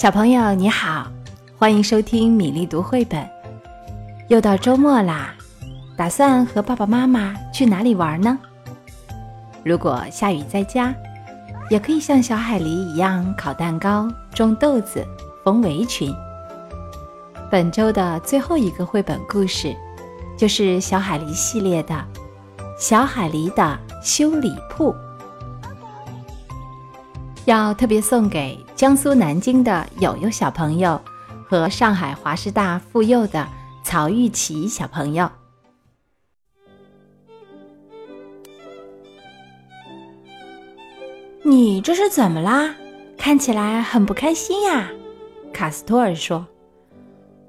小朋友你好，欢迎收听米粒读绘本。又到周末啦，打算和爸爸妈妈去哪里玩呢？如果下雨在家，也可以像小海狸一样烤蛋糕、种豆子、缝围裙。本周的最后一个绘本故事，就是小海狸系列的《小海狸的修理铺》。要特别送给江苏南京的友友小朋友和上海华师大附幼的曹玉琪小朋友。你这是怎么啦？看起来很不开心呀。卡斯托尔说：“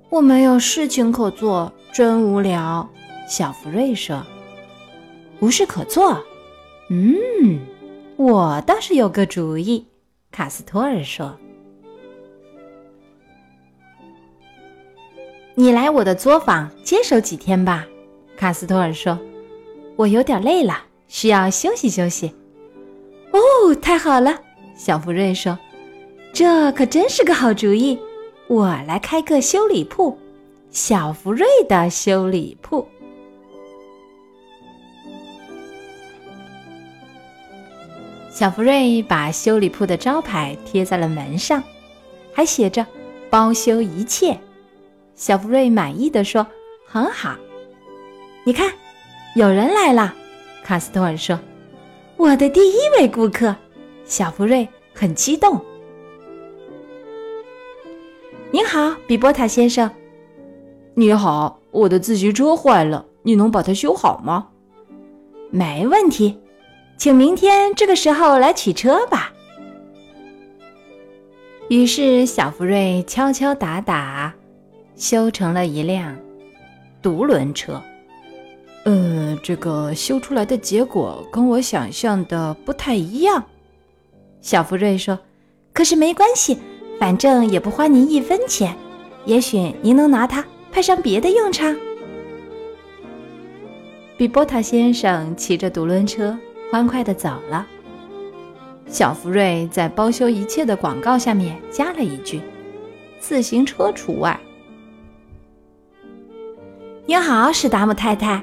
我没有事情可做，真无聊。”小福瑞说：“无事可做？嗯，我倒是有个主意。”卡斯托尔说：“你来我的作坊接手几天吧。”卡斯托尔说：“我有点累了，需要休息休息。”哦，太好了！小福瑞说：“这可真是个好主意。我来开个修理铺，小福瑞的修理铺。”小福瑞把修理铺的招牌贴在了门上，还写着“包修一切”。小福瑞满意的说：“很好。”你看，有人来了。卡斯托尔说：“我的第一位顾客。”小福瑞很激动。“您好，比波塔先生。”“你好，我的自行车坏了，你能把它修好吗？”“没问题。”请明天这个时候来取车吧。于是小福瑞敲敲打打，修成了一辆独轮车。呃，这个修出来的结果跟我想象的不太一样。小福瑞说：“可是没关系，反正也不花您一分钱。也许您能拿它派上别的用场。”比波塔先生骑着独轮车。欢快地走了。小福瑞在包修一切的广告下面加了一句：“自行车除外。”你好，史达姆太太。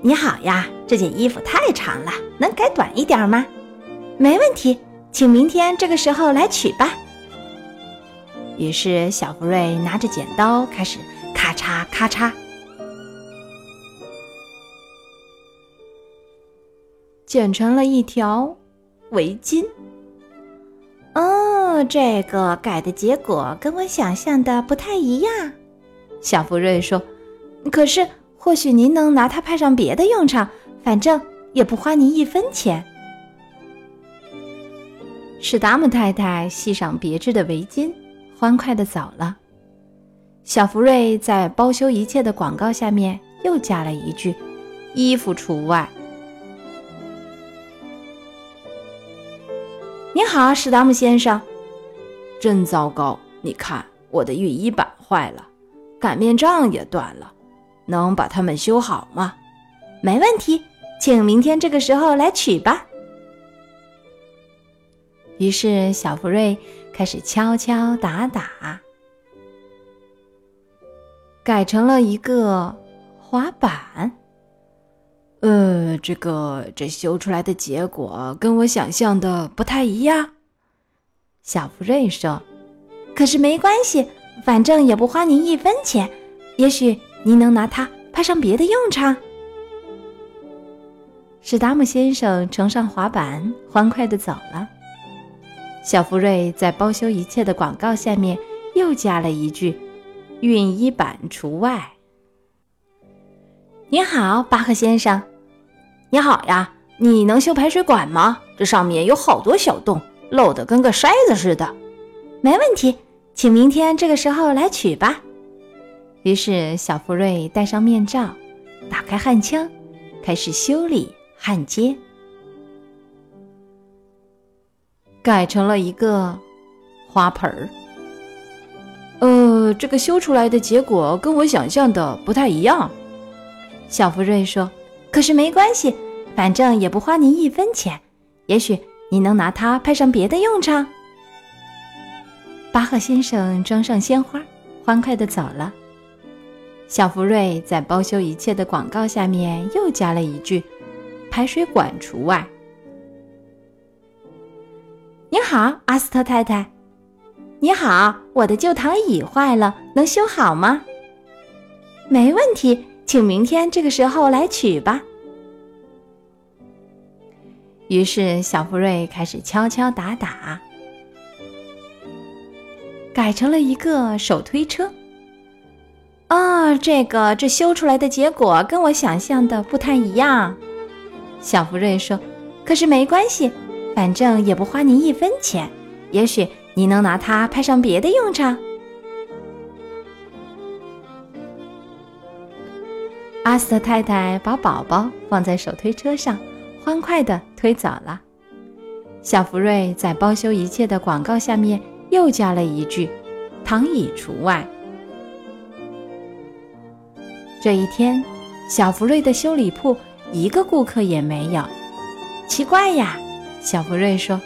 你好呀，这件衣服太长了，能改短一点吗？没问题，请明天这个时候来取吧。于是小福瑞拿着剪刀开始咔嚓咔嚓。剪成了一条围巾。哦，这个改的结果跟我想象的不太一样。小福瑞说：“可是，或许您能拿它派上别的用场，反正也不花您一分钱。”史达姆太太系上别致的围巾，欢快的走了。小福瑞在包修一切的广告下面又加了一句：“衣服除外。”你好，史达姆先生。真糟糕！你看，我的熨衣板坏了，擀面杖也断了，能把它们修好吗？没问题，请明天这个时候来取吧。于是小福瑞开始敲敲打打，改成了一个滑板。呃，这个这修出来的结果跟我想象的不太一样。小福瑞说：“可是没关系，反正也不花您一分钱。也许您能拿它派上别的用场。”史达姆先生乘上滑板，欢快的走了。小福瑞在包修一切的广告下面又加了一句：“熨衣板除外。”您好，巴赫先生。你好呀，你能修排水管吗？这上面有好多小洞，漏得跟个筛子似的。没问题，请明天这个时候来取吧。于是小福瑞戴上面罩，打开焊枪，开始修理焊接，改成了一个花盆儿。呃，这个修出来的结果跟我想象的不太一样。小福瑞说：“可是没关系，反正也不花您一分钱。也许您能拿它派上别的用场。”巴赫先生装上鲜花，欢快地走了。小福瑞在包修一切的广告下面又加了一句：“排水管除外。”你好，阿斯特太太。你好，我的旧躺椅坏了，能修好吗？没问题，请明天这个时候来取吧。于是小福瑞开始敲敲打打，改成了一个手推车。啊，这个这修出来的结果跟我想象的不太一样。小福瑞说：“可是没关系。”反正也不花您一分钱，也许你能拿它派上别的用场。阿斯特太太把宝宝放在手推车上，欢快地推走了。小福瑞在包修一切的广告下面又加了一句：“躺椅除外。”这一天，小福瑞的修理铺一个顾客也没有，奇怪呀！小福瑞说：“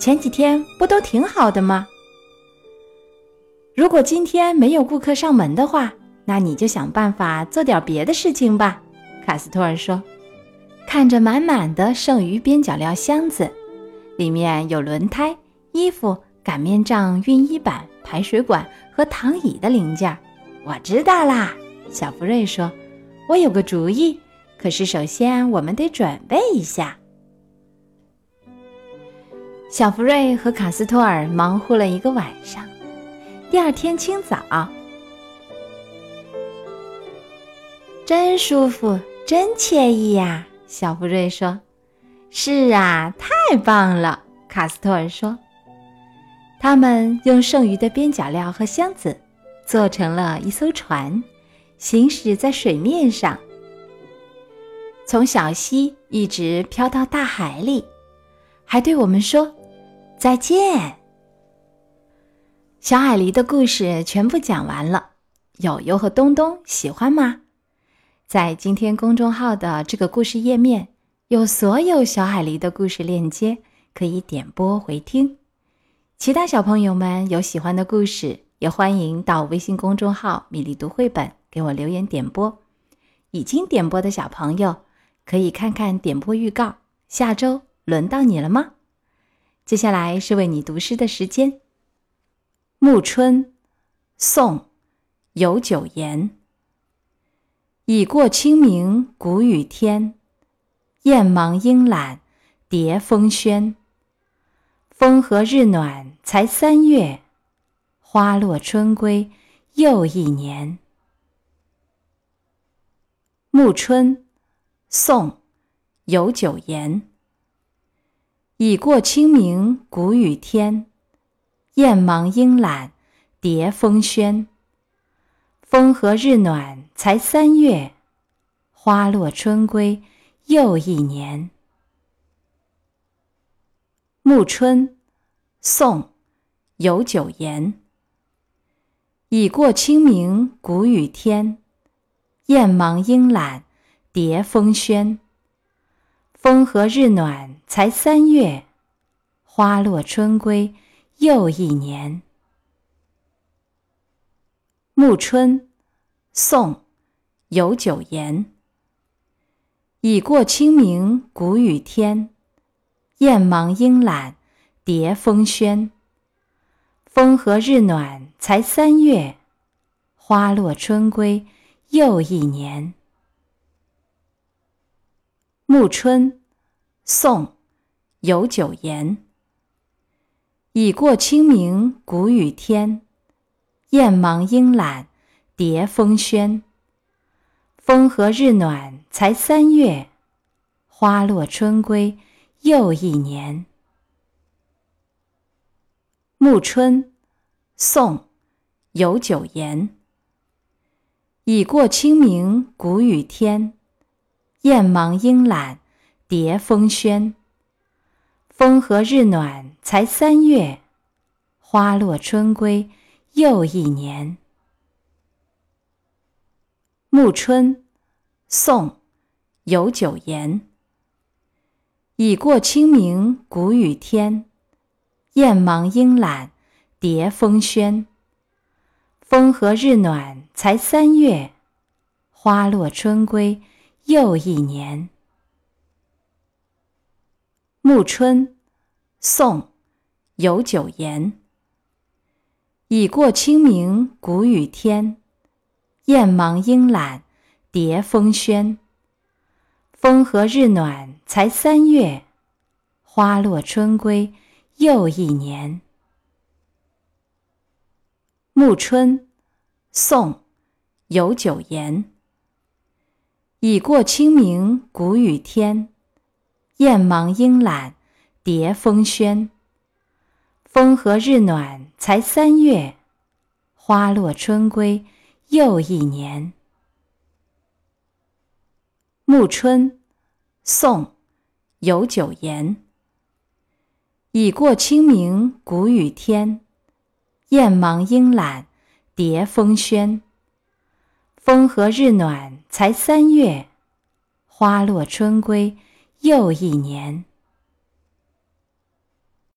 前几天不都挺好的吗？如果今天没有顾客上门的话，那你就想办法做点别的事情吧。”卡斯托尔说，看着满满的剩余边角料箱子，里面有轮胎、衣服、擀面杖、熨衣板、排水管和躺椅的零件。我知道啦，小福瑞说：“我有个主意，可是首先我们得准备一下。”小福瑞和卡斯托尔忙活了一个晚上。第二天清早，真舒服，真惬意呀！小福瑞说：“是啊，太棒了！”卡斯托尔说：“他们用剩余的边角料和箱子做成了一艘船，行驶在水面上，从小溪一直飘到大海里，还对我们说。”再见，小海狸的故事全部讲完了。友友和东东喜欢吗？在今天公众号的这个故事页面有所有小海狸的故事链接，可以点播回听。其他小朋友们有喜欢的故事，也欢迎到微信公众号“米粒读绘本”给我留言点播。已经点播的小朋友可以看看点播预告，下周轮到你了吗？接下来是为你读诗的时间。《暮春》，宋·尤九言。已过清明谷雨天，雁忙莺懒蝶风喧。风和日暖才三月，花落春归又一年。《暮春》，宋·尤九言。已过清明谷雨天，雁忙莺懒蝶风喧。风和日暖才三月，花落春归又一年。《暮春》宋·尤九言。已过清明谷雨天，雁忙莺懒蝶风喧。风和日暖才三月，花落春归又一年。《暮春》宋·尤九言。已过清明谷雨天，雁忙莺懒蝶风喧。风和日暖才三月，花落春归又一年。《暮春》宋·尤九言。已过清明谷雨天，雁忙莺懒蝶风喧。风和日暖才三月，花落春归又一年。《暮春》宋·尤九言。已过清明谷雨天。雁忙莺懒蝶风喧。风和日暖才三月，花落春归又一年。《暮春》宋·尤九言。已过清明谷雨天，雁忙莺懒蝶风轩。风和日暖才三月，花落春归又一年。暮春，宋·有九言。已过清明谷雨天，雁忙莺懒蝶风轩。风和日暖才三月，花落春归又一年。暮春，宋·有九言。已过清明谷雨天。雁忙莺懒蝶风轩。风和日暖才三月，花落春归又一年。暮春，宋·有九言。已过清明谷雨天。雁忙莺懒蝶风轩。风和日暖才三月，花落春归。又一年。